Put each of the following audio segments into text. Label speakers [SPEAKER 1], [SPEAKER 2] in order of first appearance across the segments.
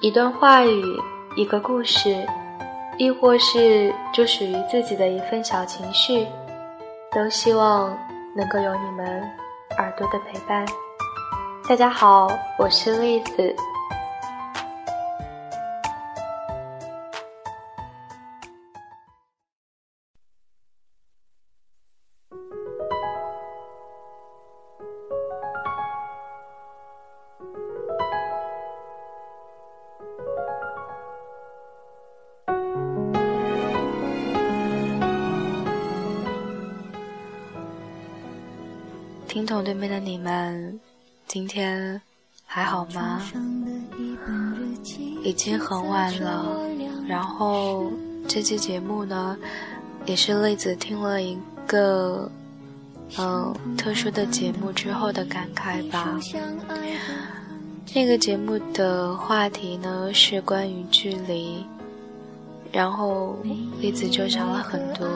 [SPEAKER 1] 一段话语，一个故事，亦或是就属于自己的一份小情绪，都希望能够有你们耳朵的陪伴。大家好，我是栗子。听筒对面的你们，今天还好吗？已经很晚了，然后这期节目呢，也是栗子听了一个嗯特殊的节目之后的感慨吧。那个节目的话题呢是关于距离，然后栗子就想了很多。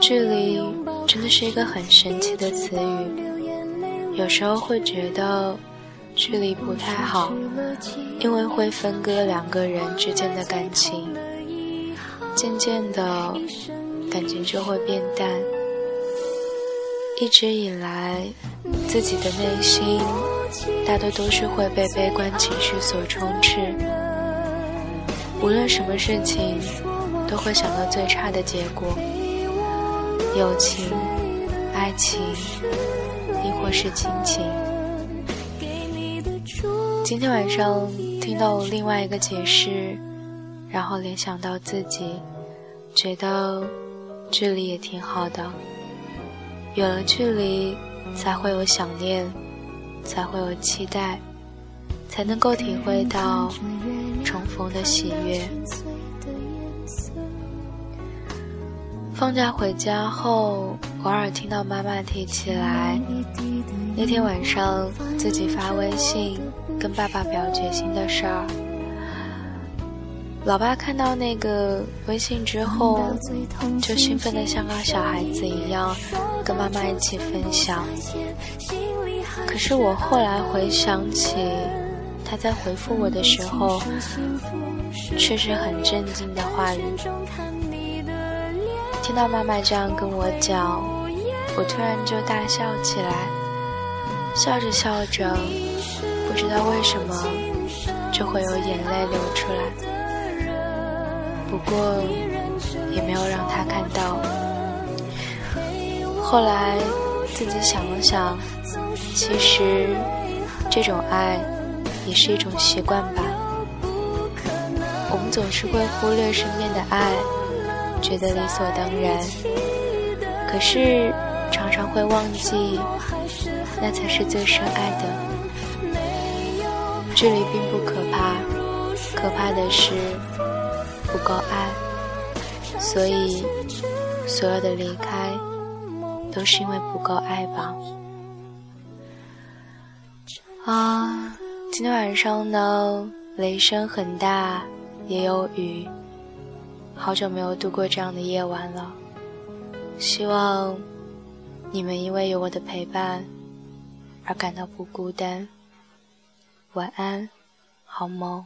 [SPEAKER 1] 距离真的是一个很神奇的词语，有时候会觉得距离不太好，因为会分割两个人之间的感情，渐渐的，感情就会变淡。一直以来，自己的内心大多都是会被悲观情绪所充斥，无论什么事情，都会想到最差的结果。友情、爱情，亦或是亲情。今天晚上听到另外一个解释，然后联想到自己，觉得距离也挺好的。有了距离，才会有想念，才会有期待，才能够体会到重逢的喜悦。放假回家后，偶尔听到妈妈提起来那天晚上自己发微信跟爸爸表决心的事儿。老爸看到那个微信之后，就兴奋的像个小孩子一样，跟妈妈一起分享。可是我后来回想起他在回复我的时候，却是很震惊的话语。听到妈妈这样跟我讲，我突然就大笑起来，笑着笑着，不知道为什么就会有眼泪流出来。不过也没有让他看到。后来自己想了想，其实这种爱也是一种习惯吧。我们总是会忽略身边的爱。觉得理所当然，可是常常会忘记，那才是最深爱的。距离并不可怕，可怕的是不够爱。所以，所有的离开，都是因为不够爱吧。啊，今天晚上呢，雷声很大，也有雨。好久没有度过这样的夜晚了，希望你们因为有我的陪伴而感到不孤单。晚安，好梦。